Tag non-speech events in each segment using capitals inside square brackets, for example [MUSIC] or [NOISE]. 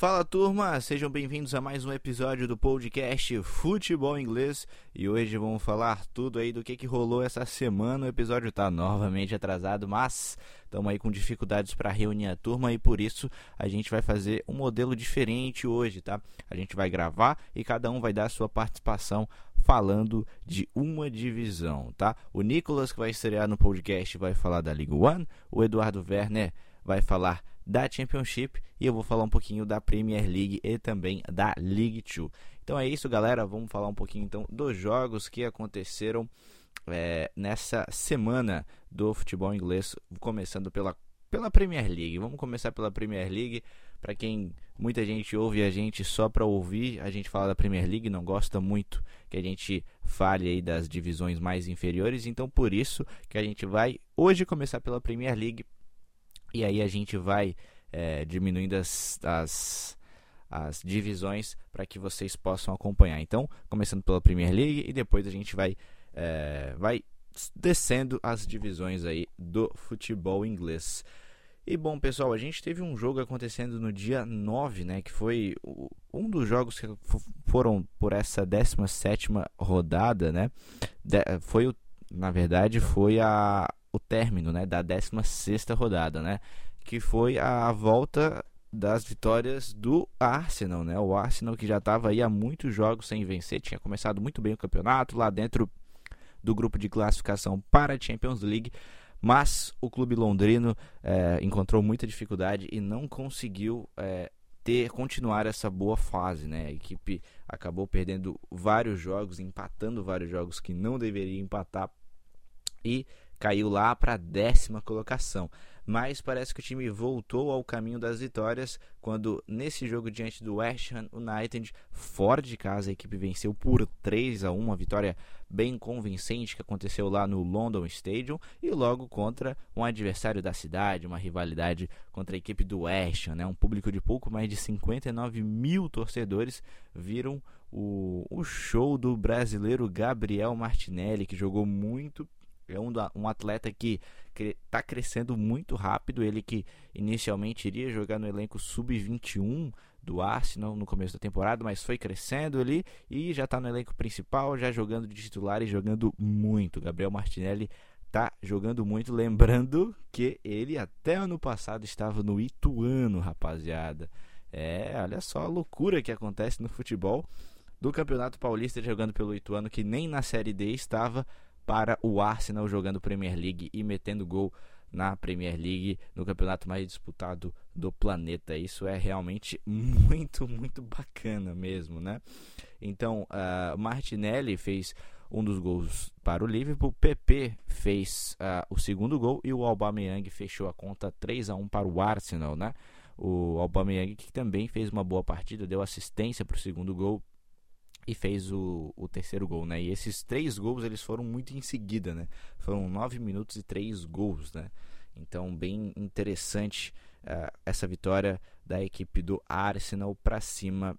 Fala turma, sejam bem-vindos a mais um episódio do podcast Futebol Inglês e hoje vamos falar tudo aí do que, que rolou essa semana. O episódio está novamente atrasado, mas estamos aí com dificuldades para reunir a turma e por isso a gente vai fazer um modelo diferente hoje, tá? A gente vai gravar e cada um vai dar a sua participação falando de uma divisão, tá? O Nicolas que vai estrear no podcast vai falar da Liga One, o Eduardo Werner vai falar da Championship e eu vou falar um pouquinho da Premier League e também da League 2. Então é isso, galera. Vamos falar um pouquinho então dos jogos que aconteceram é, nessa semana do futebol inglês, começando pela, pela Premier League. Vamos começar pela Premier League. Para quem muita gente ouve a gente só para ouvir a gente falar da Premier League, não gosta muito que a gente fale aí das divisões mais inferiores, então por isso que a gente vai hoje começar pela Premier League e aí a gente vai é, diminuindo as, as, as divisões para que vocês possam acompanhar. Então, começando pela Premier League e depois a gente vai, é, vai descendo as divisões aí do futebol inglês. E bom, pessoal, a gente teve um jogo acontecendo no dia 9, né, que foi um dos jogos que foram por essa 17 rodada, né? De, foi o na verdade foi a o término né, da 16 rodada, né, que foi a volta das vitórias do Arsenal. Né, o Arsenal que já estava aí há muitos jogos sem vencer, tinha começado muito bem o campeonato lá dentro do grupo de classificação para a Champions League, mas o clube londrino é, encontrou muita dificuldade e não conseguiu é, ter continuar essa boa fase, né? A equipe acabou perdendo vários jogos, empatando vários jogos que não deveria empatar e caiu lá para a décima colocação. Mas parece que o time voltou ao caminho das vitórias quando, nesse jogo diante do West Ham United, fora de casa, a equipe venceu por 3 a 1 uma vitória bem convincente que aconteceu lá no London Stadium e logo contra um adversário da cidade, uma rivalidade contra a equipe do West Ham. Né? Um público de pouco mais de 59 mil torcedores viram o, o show do brasileiro Gabriel Martinelli, que jogou muito é um, um atleta que está crescendo muito rápido. Ele que inicialmente iria jogar no elenco sub-21 do Arsenal no começo da temporada, mas foi crescendo ali e já está no elenco principal, já jogando de titular e jogando muito. Gabriel Martinelli está jogando muito, lembrando que ele até ano passado estava no Ituano, rapaziada. É, olha só a loucura que acontece no futebol do Campeonato Paulista jogando pelo Ituano, que nem na Série D estava para o Arsenal jogando Premier League e metendo gol na Premier League, no campeonato mais disputado do planeta. Isso é realmente [LAUGHS] muito, muito bacana mesmo, né? Então, uh, Martinelli fez um dos gols para o Liverpool, PP fez uh, o segundo gol e o Aubameyang fechou a conta 3 a 1 para o Arsenal, né? O Aubameyang que também fez uma boa partida, deu assistência para o segundo gol e fez o, o terceiro gol, né? E esses três gols eles foram muito em seguida, né? Foram nove minutos e três gols, né? Então bem interessante uh, essa vitória da equipe do Arsenal para cima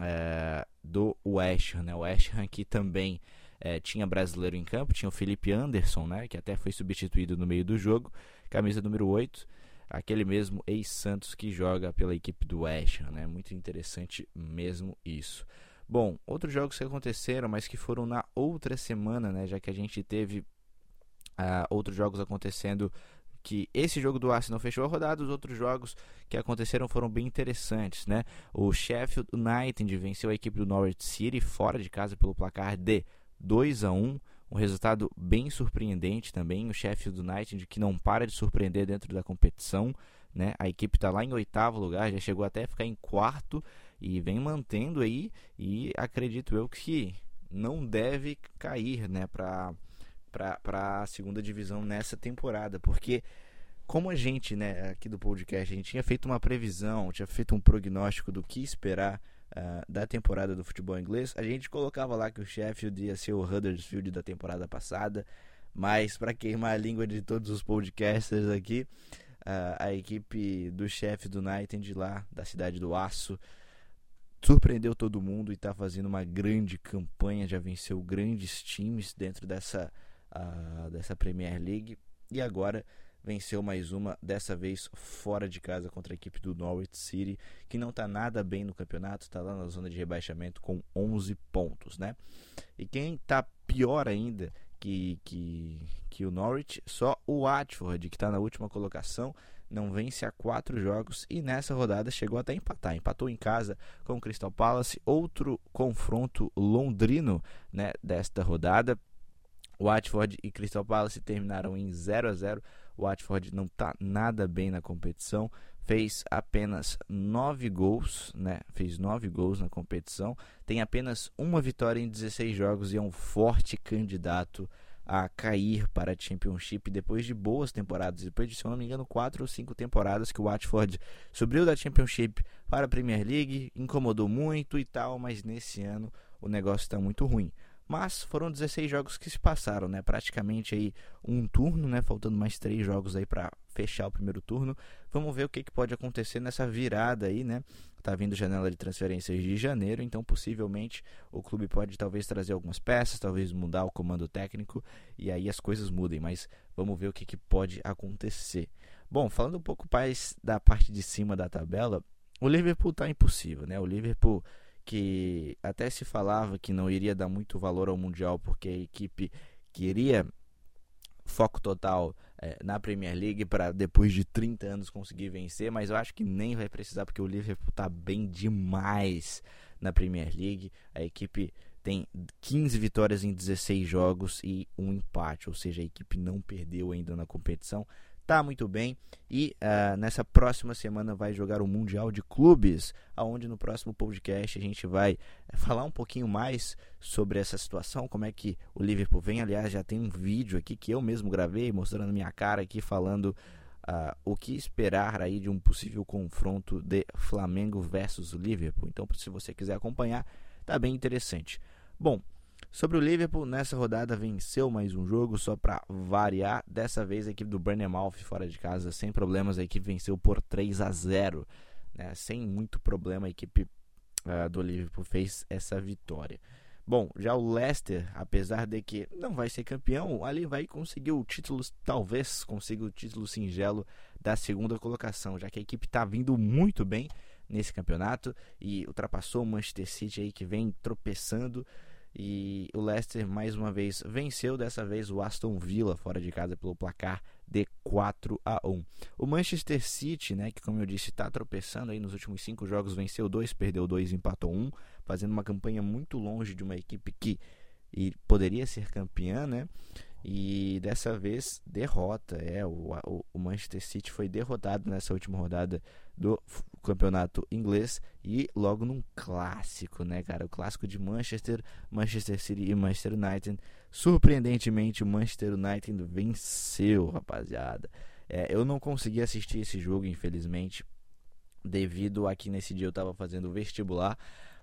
uh, do West Ham, né? O West Ham que também uh, tinha brasileiro em campo, tinha o Felipe Anderson, né? Que até foi substituído no meio do jogo, camisa número 8 aquele mesmo ex-Santos que joga pela equipe do West Ham, né? Muito interessante mesmo isso. Bom, outros jogos que aconteceram, mas que foram na outra semana, né? Já que a gente teve uh, outros jogos acontecendo que esse jogo do Arsenal fechou a rodada, os outros jogos que aconteceram foram bem interessantes, né? O Sheffield United venceu a equipe do Norwich City fora de casa pelo placar de 2 a 1, um resultado bem surpreendente também. O Sheffield United que não para de surpreender dentro da competição, né? A equipe está lá em oitavo lugar, já chegou até a ficar em quarto e vem mantendo aí e acredito eu que não deve cair, né, para para a segunda divisão nessa temporada, porque como a gente, né, aqui do podcast, a gente tinha feito uma previsão, tinha feito um prognóstico do que esperar uh, da temporada do futebol inglês, a gente colocava lá que o Sheffield ia ser o Huddersfield da temporada passada, mas para queimar a língua de todos os podcasters aqui, uh, a equipe do Sheffield United lá da cidade do Aço surpreendeu todo mundo e está fazendo uma grande campanha, já venceu grandes times dentro dessa, uh, dessa Premier League e agora venceu mais uma, dessa vez fora de casa contra a equipe do Norwich City, que não está nada bem no campeonato, está lá na zona de rebaixamento com 11 pontos, né? E quem está pior ainda que, que, que o Norwich, só o Watford, que está na última colocação, não vence há quatro jogos e nessa rodada chegou até a empatar. Empatou em casa com o Crystal Palace, outro confronto londrino né, desta rodada. Watford e Crystal Palace terminaram em 0 a 0 o Watford não está nada bem na competição, fez apenas 9 gols, né? Fez 9 gols na competição, tem apenas uma vitória em 16 jogos e é um forte candidato a cair para a Championship depois de boas temporadas, depois de, se não me engano, 4 ou 5 temporadas que o Watford subiu da Championship para a Premier League, incomodou muito e tal, mas nesse ano o negócio está muito ruim. Mas foram 16 jogos que se passaram, né? Praticamente aí um turno, né? Faltando mais três jogos aí para fechar o primeiro turno. Vamos ver o que, que pode acontecer nessa virada aí, né? Tá vindo janela de transferências de janeiro, então possivelmente o clube pode talvez trazer algumas peças, talvez mudar o comando técnico e aí as coisas mudem, mas vamos ver o que, que pode acontecer. Bom, falando um pouco mais da parte de cima da tabela, o Liverpool tá impossível, né? O Liverpool que até se falava que não iria dar muito valor ao Mundial porque a equipe queria foco total é, na Premier League para depois de 30 anos conseguir vencer, mas eu acho que nem vai precisar porque o Liverpool está bem demais na Premier League. A equipe tem 15 vitórias em 16 jogos e um empate, ou seja, a equipe não perdeu ainda na competição tá muito bem e uh, nessa próxima semana vai jogar o Mundial de Clubes, aonde no próximo podcast a gente vai eh, falar um pouquinho mais sobre essa situação, como é que o Liverpool vem. Aliás, já tem um vídeo aqui que eu mesmo gravei mostrando minha cara aqui falando uh, o que esperar aí de um possível confronto de Flamengo versus Liverpool. Então, se você quiser acompanhar, tá bem interessante. Bom, Sobre o Liverpool, nessa rodada venceu mais um jogo, só para variar. Dessa vez a equipe do Bournemouth fora de casa, sem problemas, a equipe venceu por 3 a 0 né? Sem muito problema, a equipe uh, do Liverpool fez essa vitória. Bom, já o Leicester, apesar de que não vai ser campeão, ali vai conseguir o título, talvez consiga o título singelo da segunda colocação, já que a equipe está vindo muito bem nesse campeonato e ultrapassou o Manchester City aí que vem tropeçando. E o Leicester mais uma vez venceu, dessa vez o Aston Villa fora de casa pelo placar de 4 a 1. O Manchester City, né, que como eu disse, está tropeçando aí nos últimos cinco jogos, venceu dois, perdeu dois, empatou um, fazendo uma campanha muito longe de uma equipe que poderia ser campeã, né? E dessa vez derrota, é o, o Manchester City foi derrotado nessa última rodada do campeonato inglês e logo num clássico, né, cara? O clássico de Manchester, Manchester City e Manchester United. Surpreendentemente, o Manchester United venceu, rapaziada. É, eu não consegui assistir esse jogo, infelizmente, devido a que nesse dia eu estava fazendo vestibular.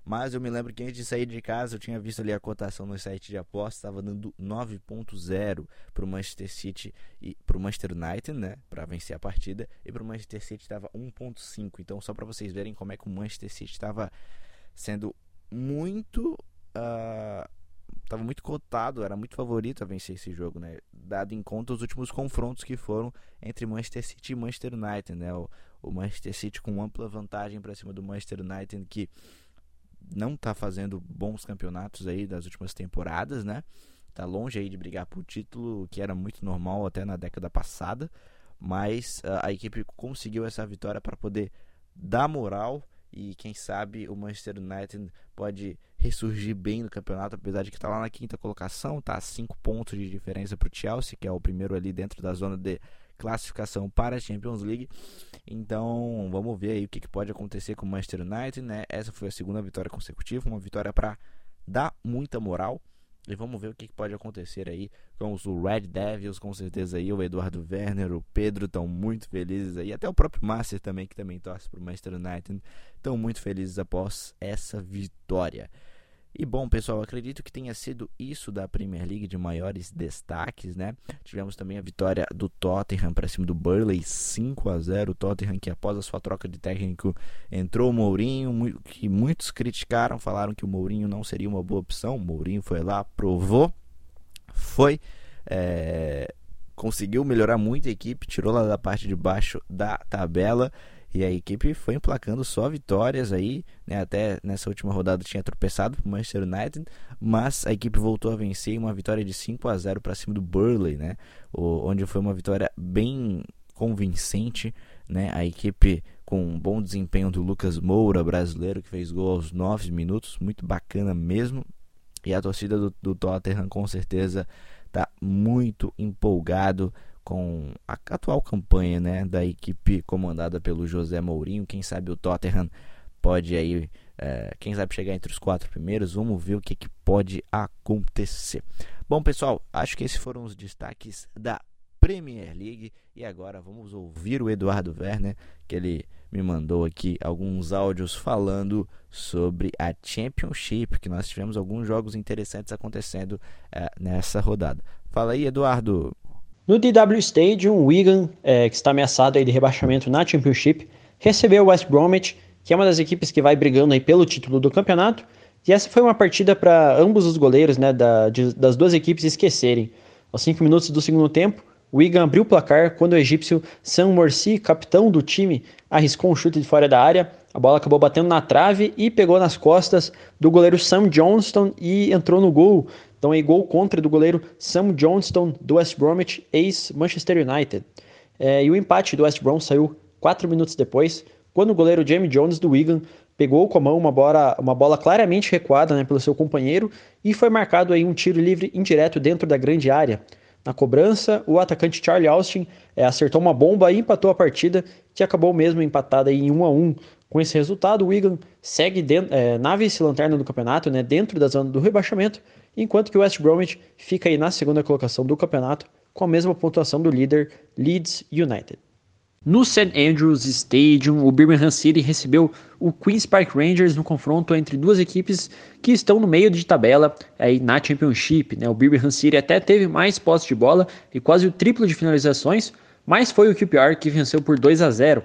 Mas eu me lembro que antes de sair de casa eu tinha visto ali a cotação no site de apostas, estava dando 9.0 para o Manchester City e para o Manchester United, né, para vencer a partida, e para o Manchester City estava 1.5. Então só para vocês verem como é que o Manchester City estava sendo muito estava uh, muito cotado, era muito favorito a vencer esse jogo, né? Dado em conta os últimos confrontos que foram entre Manchester City e Manchester United, né? O, o Manchester City com ampla vantagem para cima do Manchester United que não está fazendo bons campeonatos aí das últimas temporadas, né? Tá longe aí de brigar por título, que era muito normal até na década passada, mas uh, a equipe conseguiu essa vitória para poder dar moral e quem sabe o Manchester United pode ressurgir bem no campeonato, apesar de que está lá na quinta colocação, tá a 5 pontos de diferença para o Chelsea, que é o primeiro ali dentro da zona de classificação para a Champions League. Então, vamos ver aí o que, que pode acontecer com o Manchester United, né? Essa foi a segunda vitória consecutiva, uma vitória para dar muita moral. E vamos ver o que, pode acontecer aí com os Red Devils, com certeza aí o Eduardo Werner, o Pedro estão muito felizes aí, até o próprio Master também, que também torce para o Manchester United, estão muito felizes após essa vitória. E bom, pessoal, acredito que tenha sido isso da Premier League de maiores destaques, né? Tivemos também a vitória do Tottenham para cima do Burley 5 a 0. O Tottenham que após a sua troca de técnico entrou o Mourinho, que muitos criticaram, falaram que o Mourinho não seria uma boa opção. O Mourinho foi lá, provou, foi é, conseguiu melhorar muito a equipe, tirou lá da parte de baixo da tabela e a equipe foi emplacando só vitórias aí, né? Até nessa última rodada tinha tropeçado para o Manchester United, mas a equipe voltou a vencer uma vitória de 5 a 0 para cima do Burley, né? O, onde foi uma vitória bem convincente, né? A equipe com um bom desempenho do Lucas Moura, brasileiro, que fez gol aos 9 minutos, muito bacana mesmo. E a torcida do, do Tottenham com certeza está muito empolgado com a atual campanha né, da equipe comandada pelo José Mourinho. Quem sabe o Tottenham pode aí, é, quem sabe chegar entre os quatro primeiros. Vamos ver o que, que pode acontecer. Bom, pessoal, acho que esses foram os destaques da Premier League. E agora vamos ouvir o Eduardo Werner, que ele me mandou aqui alguns áudios falando sobre a Championship, que nós tivemos alguns jogos interessantes acontecendo é, nessa rodada. Fala aí, Eduardo. No DW Stadium, o Wigan, é, que está ameaçado aí de rebaixamento na Championship, recebeu o West Bromwich, que é uma das equipes que vai brigando aí pelo título do campeonato. E essa foi uma partida para ambos os goleiros né, da, de, das duas equipes esquecerem. Aos 5 minutos do segundo tempo, o Wigan abriu o placar quando o egípcio Sam Morsi, capitão do time, arriscou um chute de fora da área. A bola acabou batendo na trave e pegou nas costas do goleiro Sam Johnston e entrou no gol, então aí gol contra do goleiro Sam Johnston do West Bromwich, ex-Manchester United. É, e o empate do West Brom saiu quatro minutos depois, quando o goleiro Jamie Jones do Wigan pegou com a mão uma bola, uma bola claramente recuada né, pelo seu companheiro e foi marcado aí um tiro livre indireto dentro da grande área. Na cobrança, o atacante Charlie Austin é, acertou uma bomba e empatou a partida, que acabou mesmo empatada em 1 a 1 Com esse resultado, o Wigan segue dentro, é, na vice-lanterna do campeonato, né, dentro da zona do rebaixamento, enquanto que o West Bromwich fica aí na segunda colocação do campeonato com a mesma pontuação do líder Leeds United. No St Andrews Stadium, o Birmingham City recebeu o Queen's Park Rangers no confronto entre duas equipes que estão no meio de tabela aí na Championship. Né? O Birmingham City até teve mais posse de bola e quase o triplo de finalizações, mas foi o QPR que venceu por 2 a 0.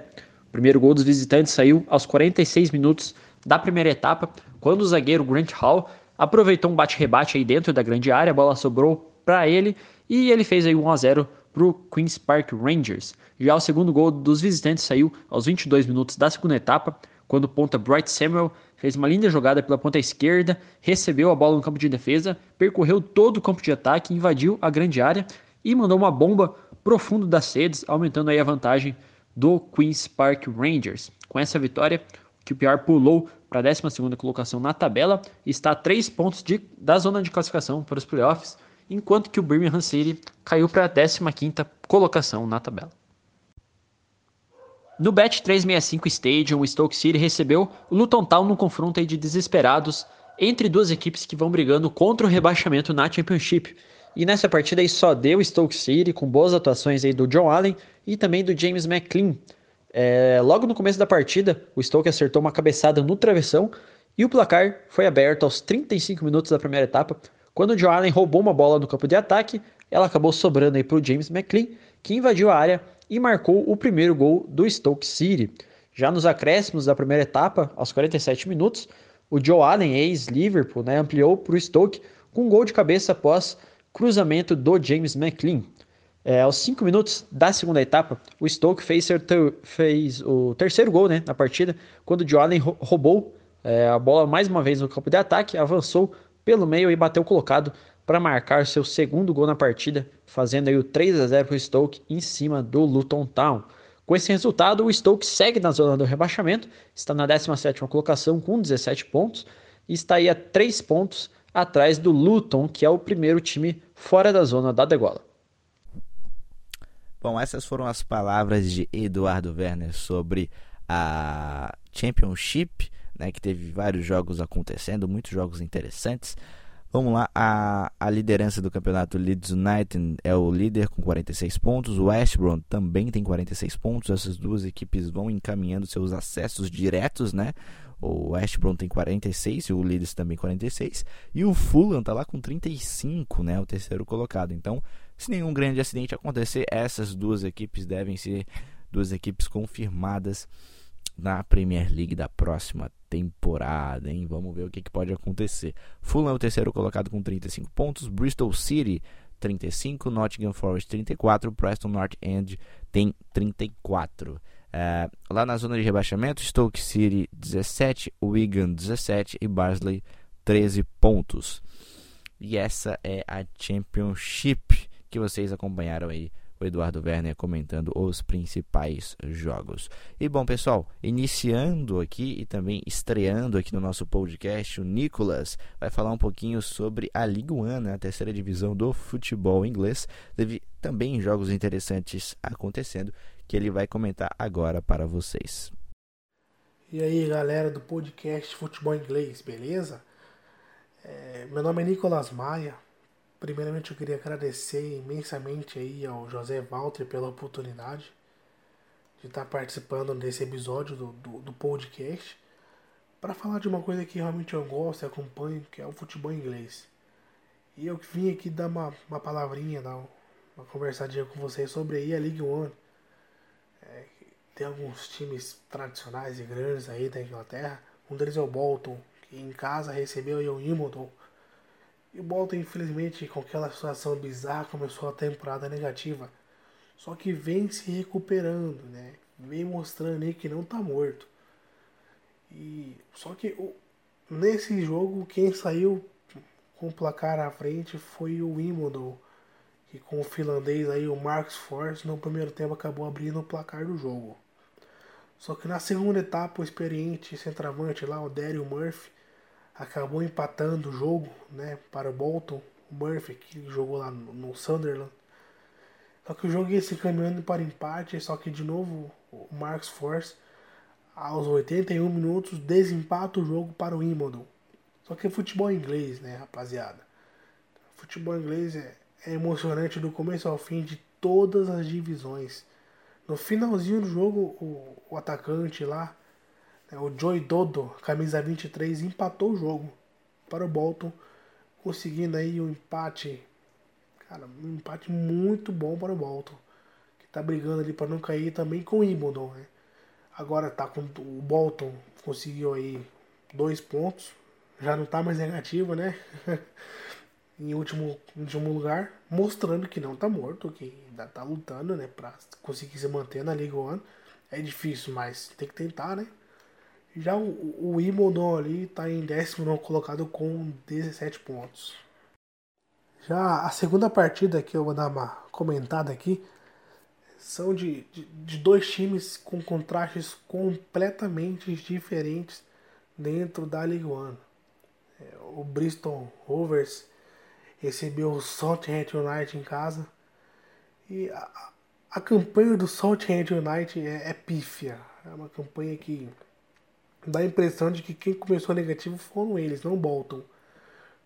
O primeiro gol dos visitantes saiu aos 46 minutos da primeira etapa, quando o zagueiro Grant Hall aproveitou um bate-rebate aí dentro da grande área, a bola sobrou para ele e ele fez aí 1 a 0 para o Queen's Park Rangers. Já o segundo gol dos visitantes saiu aos 22 minutos da segunda etapa, quando o ponta Bright Samuel fez uma linda jogada pela ponta esquerda, recebeu a bola no campo de defesa, percorreu todo o campo de ataque, invadiu a grande área e mandou uma bomba profundo das sedes, aumentando aí a vantagem do Queen's Park Rangers. Com essa vitória, o QPR pulou para a 12ª colocação na tabela e está a 3 pontos de, da zona de classificação para os playoffs, enquanto que o Birmingham City caiu para a 15ª colocação na tabela. No Bet 365 Stadium, o Stoke City recebeu o Luton Town num confronto de desesperados entre duas equipes que vão brigando contra o rebaixamento na Championship. E nessa partida aí só deu Stoke City com boas atuações aí do John Allen e também do James McLean. É, logo no começo da partida, o Stoke acertou uma cabeçada no travessão e o placar foi aberto aos 35 minutos da primeira etapa, quando o John Allen roubou uma bola no campo de ataque, ela acabou sobrando aí para o James McLean, que invadiu a área e marcou o primeiro gol do Stoke City. Já nos acréscimos da primeira etapa, aos 47 minutos, o Joe Allen, ex-Liverpool, né, ampliou para o Stoke com um gol de cabeça após cruzamento do James McLean. É, aos 5 minutos da segunda etapa, o Stoke fez, fez o terceiro gol né, na partida, quando o Allen roubou é, a bola mais uma vez no campo de ataque, avançou pelo meio e bateu colocado para marcar seu segundo gol na partida, fazendo aí o 3 a 0 para o Stoke em cima do Luton Town. Com esse resultado, o Stoke segue na zona do rebaixamento, está na 17ª colocação com 17 pontos e está aí a 3 pontos atrás do Luton, que é o primeiro time fora da zona da degola. Bom, essas foram as palavras de Eduardo Werner sobre a Championship, né, que teve vários jogos acontecendo, muitos jogos interessantes. Vamos lá, a, a liderança do campeonato Leeds United é o líder com 46 pontos, o West Brom também tem 46 pontos, essas duas equipes vão encaminhando seus acessos diretos, né? O West Brom tem 46 e o Leeds também 46, e o Fulham tá lá com 35, né, o terceiro colocado. Então, se nenhum grande acidente acontecer, essas duas equipes devem ser duas equipes confirmadas na Premier League da próxima temporada, hein? Vamos ver o que, que pode acontecer. Fulham é o terceiro colocado com 35 pontos, Bristol City 35, Nottingham Forest 34, Preston North End tem 34. É, lá na zona de rebaixamento, Stoke City 17, Wigan 17 e Barnsley 13 pontos. E essa é a Championship que vocês acompanharam aí o Eduardo Werner comentando os principais jogos. E bom, pessoal, iniciando aqui e também estreando aqui no nosso podcast, o Nicolas vai falar um pouquinho sobre a Liga One, né, a terceira divisão do futebol inglês. Teve também jogos interessantes acontecendo que ele vai comentar agora para vocês. E aí, galera do podcast Futebol Inglês, beleza? É, meu nome é Nicolas Maia. Primeiramente, eu queria agradecer imensamente aí ao José Walter pela oportunidade de estar participando desse episódio do, do, do podcast para falar de uma coisa que realmente eu gosto e acompanho, que é o futebol inglês. E eu vim aqui dar uma, uma palavrinha, dar uma conversadinha com vocês sobre aí a League One tem alguns times tradicionais e grandes aí da Inglaterra. Um deles é o Bolton, que em casa recebeu o Wimbledon. E o Bolton, infelizmente, com aquela situação bizarra, começou a temporada negativa. Só que vem se recuperando, né? Vem mostrando aí que não tá morto. E só que nesse jogo quem saiu com o placar à frente foi o Wimbledon, que com o finlandês aí o Marcus Force no primeiro tempo acabou abrindo o placar do jogo. Só que na segunda etapa, o experiente centroavante lá, o Daryl Murphy, acabou empatando o jogo né, para o Bolton. O Murphy, que jogou lá no, Sunderland. Só que o jogo ia se caminhando para empate, só que de novo o Marcos Force, aos 81 minutos, desempata o jogo para o Wimbledon. Só que é futebol inglês, né, rapaziada? Futebol inglês é, é emocionante do começo ao fim de todas as divisões. No finalzinho do jogo, o, o atacante lá, o Joey Dodo, camisa 23, empatou o jogo para o Bolton, conseguindo aí um empate, cara, um empate muito bom para o Bolton, que está brigando ali para não cair também com o Wimbledon, né? Agora tá com o Bolton conseguiu aí dois pontos, já não tá mais negativo, né? [LAUGHS] em último, último lugar, mostrando que não tá morto, que ainda tá lutando, né, pra conseguir se manter na Liga One. É difícil, mas tem que tentar, né? Já o, o Wimbledon ali tá em décimo colocado com 17 pontos. Já a segunda partida que eu vou dar uma comentada aqui são de, de, de dois times com contrastes completamente diferentes dentro da Liga One. É, o Bristol Rovers recebeu o Southampton United em casa. E a, a campanha do Southampton United é, é pífia. É uma campanha que dá a impressão de que quem começou negativo foram eles, não Bolton.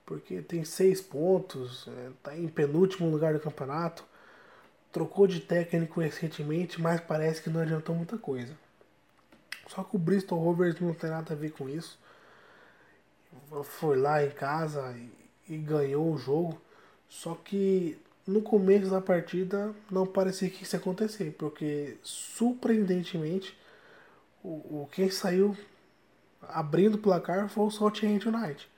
Porque tem seis pontos, está é, em penúltimo lugar do campeonato, trocou de técnico recentemente, mas parece que não adiantou muita coisa. Só que o Bristol Rovers não tem nada a ver com isso. Foi lá em casa e e ganhou o jogo. Só que no começo da partida não parecia que isso ia acontecer, porque surpreendentemente o, o quem saiu abrindo o placar foi o Southampton United,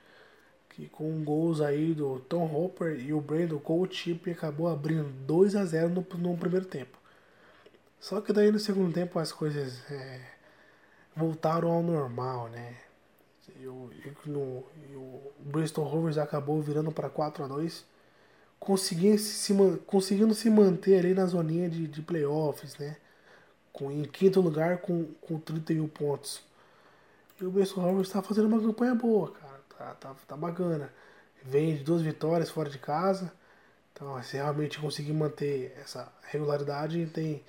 que com gols aí do Tom Hopper e o Brandon Chip acabou abrindo 2 a 0 no, no primeiro tempo. Só que daí no segundo tempo as coisas é, voltaram ao normal, né? E o, e o Bristol Rovers acabou virando para 4 a 2 conseguindo se, conseguindo se manter ali na zoninha de, de playoffs, né? Com, em quinto lugar com, com 31 pontos. E o Bristol Rovers está fazendo uma campanha boa, cara. Tá, tá, tá bacana. Vem de duas vitórias fora de casa. Então, se realmente conseguir manter essa regularidade, tem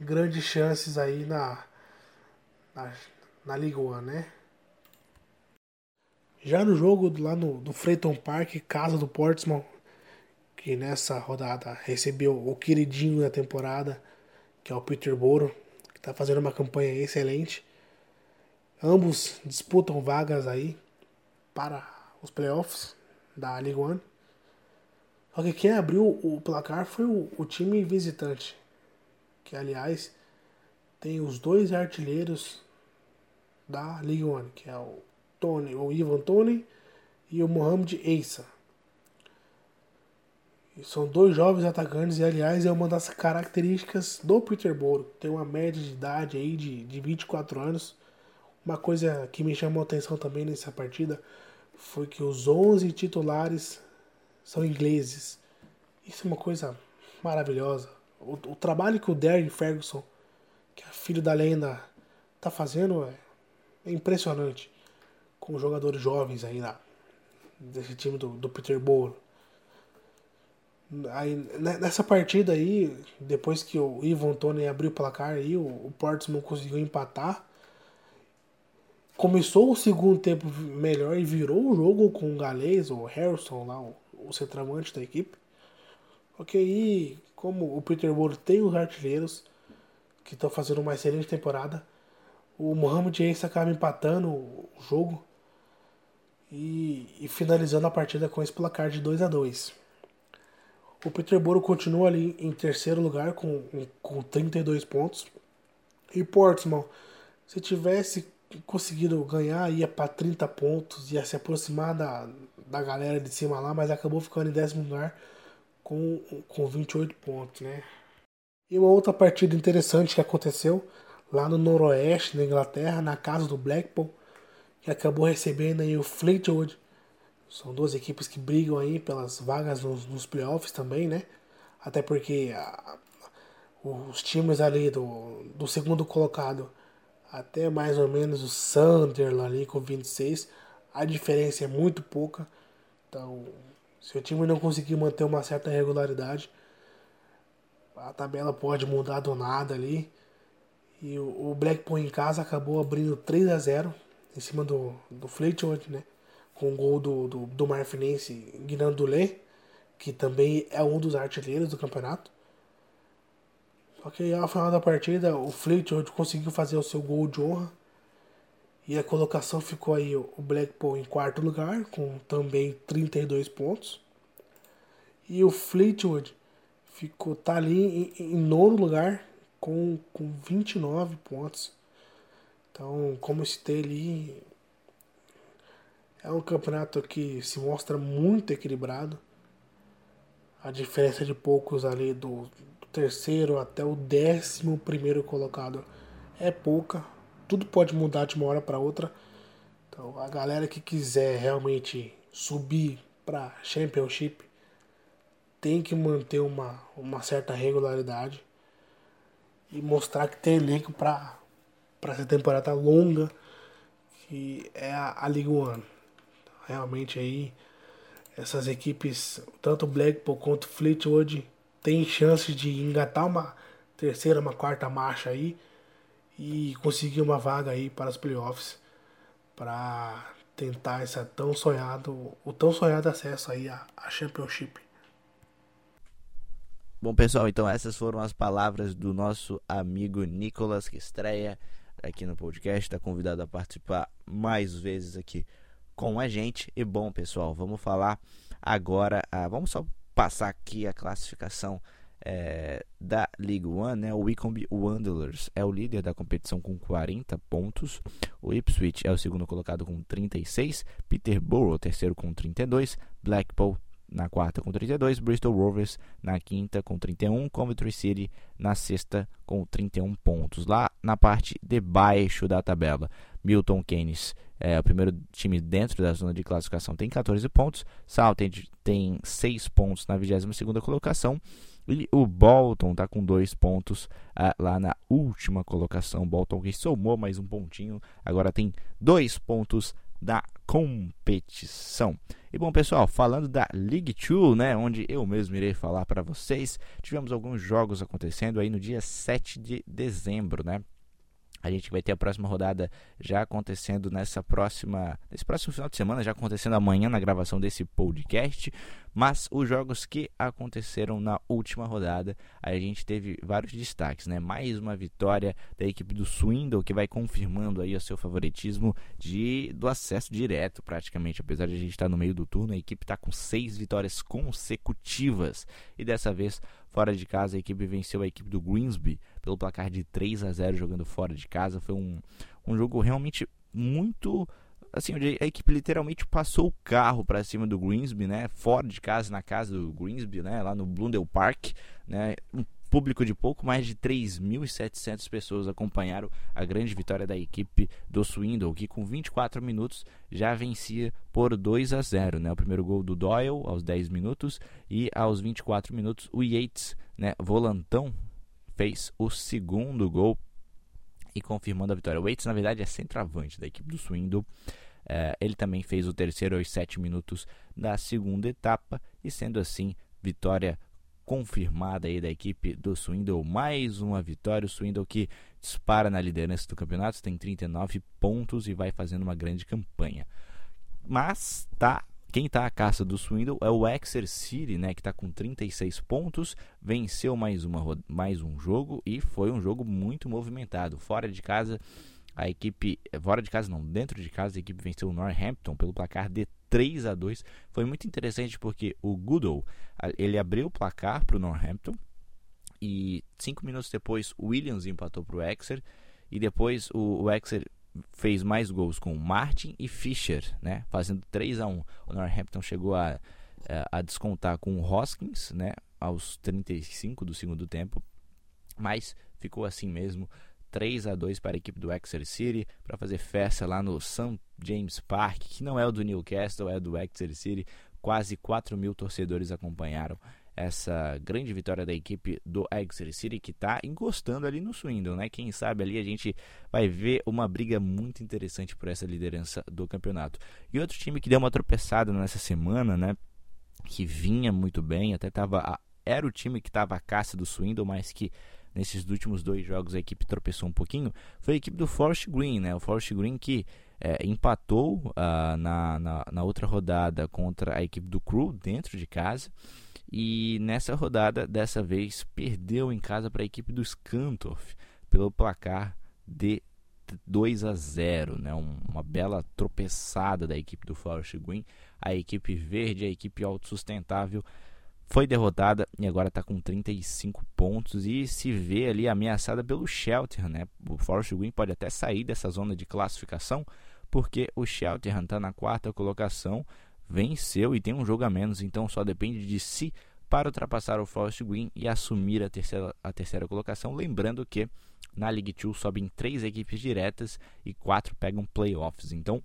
grandes chances aí na, na, na Liga One, né? Já no jogo lá no, no Freighton Park, casa do Portsmouth, que nessa rodada recebeu o queridinho da temporada, que é o Peterborough, que está fazendo uma campanha excelente. Ambos disputam vagas aí para os playoffs da League One. Só que quem abriu o placar foi o, o time visitante, que aliás tem os dois artilheiros da League One, que é o Tony, o Ivan Tony e o Mohamed Eissa. São dois jovens atacantes e, aliás, é uma das características do Peterborough. Tem uma média de idade aí de, de 24 anos. Uma coisa que me chamou a atenção também nessa partida foi que os 11 titulares são ingleses. Isso é uma coisa maravilhosa. O, o trabalho que o Derry Ferguson, que é filho da lenda, tá fazendo é, é impressionante. Com jogadores jovens aí lá, desse time do, do Peterborough. Aí, nessa partida aí, depois que o Ivan Tony abriu o placar aí, o, o Portsmouth conseguiu empatar. Começou o segundo tempo melhor e virou o jogo com o galês, o Harrison lá, o, o centroavante da equipe. Ok, aí, como o Peterborough tem os artilheiros que estão fazendo uma excelente temporada, o Mohamed Ace acaba empatando o jogo e, e finalizando a partida com esse placar de 2 a 2 o Peterborough continua ali em terceiro lugar com, com 32 pontos. E Portsmouth, se tivesse conseguido ganhar, ia para 30 pontos, ia se aproximar da, da galera de cima lá, mas acabou ficando em décimo lugar com, com 28 pontos, né? E uma outra partida interessante que aconteceu lá no noroeste da Inglaterra, na casa do Blackpool, que acabou recebendo aí o Fleetwood são duas equipes que brigam aí pelas vagas nos, nos playoffs também, né? Até porque a, os times ali do, do segundo colocado até mais ou menos o Sunderland ali com 26, a diferença é muito pouca. Então, se o time não conseguir manter uma certa regularidade, a tabela pode mudar do nada ali. E o, Blackpool em casa acabou abrindo 3 a 0 em cima do, do Fleetwood, né? com o gol do, do, do Marfinense Guinandulé, que também é um dos artilheiros do campeonato. Só que ao final da partida, o Fleetwood conseguiu fazer o seu gol de honra. E a colocação ficou aí o Blackpool em quarto lugar, com também 32 pontos. E o Fleetwood ficou, tá ali em, em nono lugar, com, com 29 pontos. Então, como eu citei ali, é um campeonato que se mostra muito equilibrado. A diferença de poucos ali do terceiro até o décimo primeiro colocado é pouca. Tudo pode mudar de uma hora para outra. Então a galera que quiser realmente subir para Championship tem que manter uma, uma certa regularidade e mostrar que tem elenco para essa temporada longa que é a, a Liga One realmente aí essas equipes, tanto Blackpool quanto Fleetwood, têm chances de engatar uma terceira, uma quarta marcha aí e conseguir uma vaga aí para os playoffs para tentar essa tão sonhado, o tão sonhado acesso aí à, à Championship. Bom pessoal, então essas foram as palavras do nosso amigo Nicolas que estreia aqui no podcast, está convidado a participar mais vezes aqui com a gente. E bom, pessoal, vamos falar agora. Ah, vamos só passar aqui a classificação é, da League One, né? O Wycombe Wanderers é o líder da competição com 40 pontos. O Ipswich é o segundo colocado com 36. Peterborough, terceiro com 32. Blackpool na quarta com 32, Bristol Rovers na quinta com 31, Coventry City na sexta com 31 pontos. Lá na parte de baixo da tabela, Milton Keynes é o primeiro time dentro da zona de classificação, tem 14 pontos, Southend tem 6 pontos na 22ª colocação, e o Bolton está com 2 pontos ah, lá na última colocação. Bolton que somou mais um pontinho, agora tem 2 pontos da competição. E bom, pessoal, falando da League 2, né, onde eu mesmo irei falar para vocês, tivemos alguns jogos acontecendo aí no dia 7 de dezembro, né? A gente vai ter a próxima rodada já acontecendo nessa próxima, nesse próximo final de semana, já acontecendo amanhã na gravação desse podcast. Mas os jogos que aconteceram na última rodada, a gente teve vários destaques, né? Mais uma vitória da equipe do Swindle que vai confirmando aí o seu favoritismo de do acesso direto, praticamente. Apesar de a gente estar no meio do turno, a equipe está com seis vitórias consecutivas e dessa vez Fora de casa, a equipe venceu a equipe do Greensby pelo placar de 3 a 0 jogando fora de casa. Foi um, um jogo realmente muito assim, a equipe literalmente passou o carro para cima do Greensby, né? Fora de casa, na casa do Greensby, né? Lá no Blundell Park, né? Um público de pouco mais de 3.700 pessoas acompanharam a grande vitória da equipe do Swindle, que com 24 minutos já vencia por 2 a 0, né? O primeiro gol do Doyle aos 10 minutos e aos 24 minutos o Yates, né, volantão, fez o segundo gol e confirmando a vitória. O Yates, na verdade, é centroavante da equipe do Swindle. É, ele também fez o terceiro aos 7 minutos da segunda etapa e sendo assim, vitória confirmada aí da equipe do Swindle. Mais uma vitória, o Swindle que dispara na liderança do campeonato, tem 39 pontos e vai fazendo uma grande campanha. Mas tá quem está à caça do Swindle é o Exeter City, né, que está com 36 pontos, venceu mais, uma, mais um jogo e foi um jogo muito movimentado. Fora de casa, a equipe, fora de casa não, dentro de casa, a equipe venceu o Northampton pelo placar de 3 a 2. Foi muito interessante porque o Goodall, ele abriu o placar para o Northampton e cinco minutos depois o Williams empatou para o Exeter e depois o, o Exeter fez mais gols com Martin e Fischer, né, fazendo 3 a 1. O Northampton chegou a, é, a descontar com o Hoskins, né, aos 35 do segundo tempo, mas ficou assim mesmo. 3 a 2 para a equipe do Exeter City para fazer festa lá no St. James Park, que não é o do Newcastle, é do Exeter City. Quase 4 mil torcedores acompanharam essa grande vitória da equipe do Exeter City que está encostando ali no Swindon, né? Quem sabe ali a gente vai ver uma briga muito interessante por essa liderança do campeonato. E outro time que deu uma tropeçada nessa semana, né? Que vinha muito bem, até tava era o time que estava à caça do Swindon, mas que nesses últimos dois jogos a equipe tropeçou um pouquinho, foi a equipe do Forest Green, né? O Forest Green que é, empatou uh, na, na, na outra rodada contra a equipe do Crew dentro de casa. E nessa rodada, dessa vez, perdeu em casa para a equipe do Scantorf pelo placar de 2 a 0, né? uma bela tropeçada da equipe do Forest Green. A equipe verde, a equipe autossustentável, foi derrotada e agora está com 35 pontos e se vê ali ameaçada pelo Shelter. Né? O Forest Green pode até sair dessa zona de classificação, porque o Shelter está na quarta colocação venceu e tem um jogo a menos, então só depende de si para ultrapassar o Forest Green e assumir a terceira, a terceira colocação. Lembrando que na League 2 sobem três equipes diretas e quatro pegam playoffs. Então,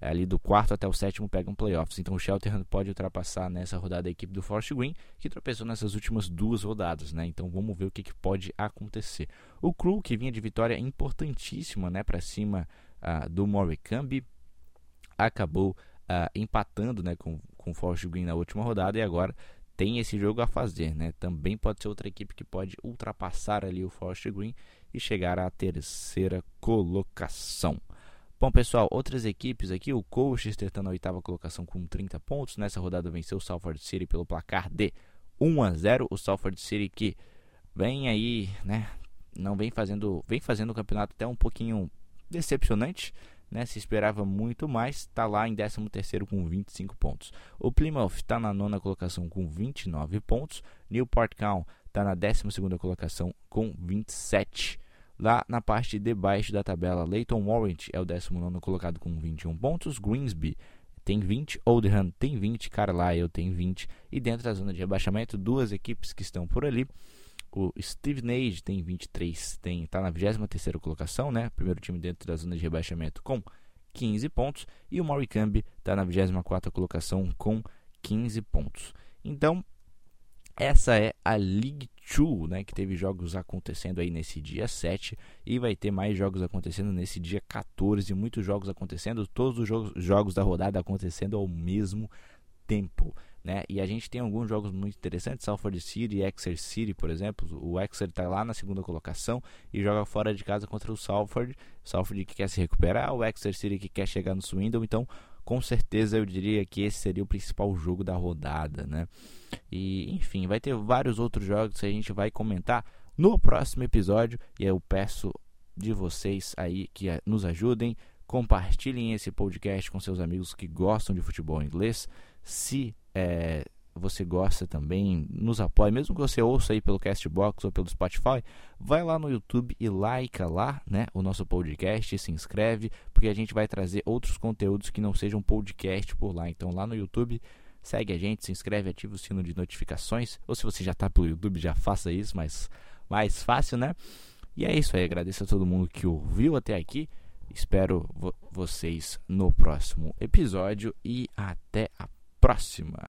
ali do quarto até o sétimo pegam playoffs. Então, o Shelterham pode ultrapassar nessa rodada a equipe do Forest Green, que tropeçou nessas últimas duas rodadas. Né? Então, vamos ver o que, que pode acontecer. O Crew, que vinha de vitória importantíssima né, para cima uh, do Morecambe, acabou uh, empatando né, com, com o Forest Green na última rodada e agora tem esse jogo a fazer. Né? Também pode ser outra equipe que pode ultrapassar ali o Forest Green e chegar à terceira colocação. Bom, pessoal, outras equipes aqui, o Colchester está na oitava colocação com 30 pontos. Nessa rodada venceu o Salford City pelo placar de 1 a 0. O Salford City que vem aí, né, não vem fazendo, vem fazendo o campeonato até um pouquinho decepcionante, né, se esperava muito mais, está lá em 13º com 25 pontos. O Plymouth está na nona colocação com 29 pontos. Newport County está na 12ª colocação com 27. Lá na parte de baixo da tabela, Leighton Warrant é o 19º colocado com 21 pontos. Greensby tem 20, Oldham tem 20, Carlisle tem 20. E dentro da zona de rebaixamento, duas equipes que estão por ali o Steve Nage tem 23, tem tá na 23ª colocação, né? Primeiro time dentro da zona de rebaixamento com 15 pontos e o Moricambi está na 24ª colocação com 15 pontos. Então, essa é a League 2, né, que teve jogos acontecendo aí nesse dia 7 e vai ter mais jogos acontecendo nesse dia 14, muitos jogos acontecendo, todos os jogos, jogos da rodada acontecendo ao mesmo tempo. Né? E a gente tem alguns jogos muito interessantes, Salford City e Exeter City, por exemplo. O Exeter está lá na segunda colocação e joga fora de casa contra o Salford. Salford que quer se recuperar, o Exeter City que quer chegar no Swindon. Então, com certeza eu diria que esse seria o principal jogo da rodada, né? E enfim, vai ter vários outros jogos que a gente vai comentar no próximo episódio. E eu peço de vocês aí que eh, nos ajudem, compartilhem esse podcast com seus amigos que gostam de futebol inglês. Se é, você gosta também, nos apoia, mesmo que você ouça aí pelo Castbox ou pelo Spotify, vai lá no YouTube e like lá, né, o nosso podcast, se inscreve, porque a gente vai trazer outros conteúdos que não sejam podcast por lá. Então lá no YouTube, segue a gente, se inscreve, ativa o sino de notificações, ou se você já está pelo YouTube, já faça isso, mas mais fácil, né? E é isso aí, agradeço a todo mundo que ouviu até aqui. Espero vo vocês no próximo episódio e até a próxima.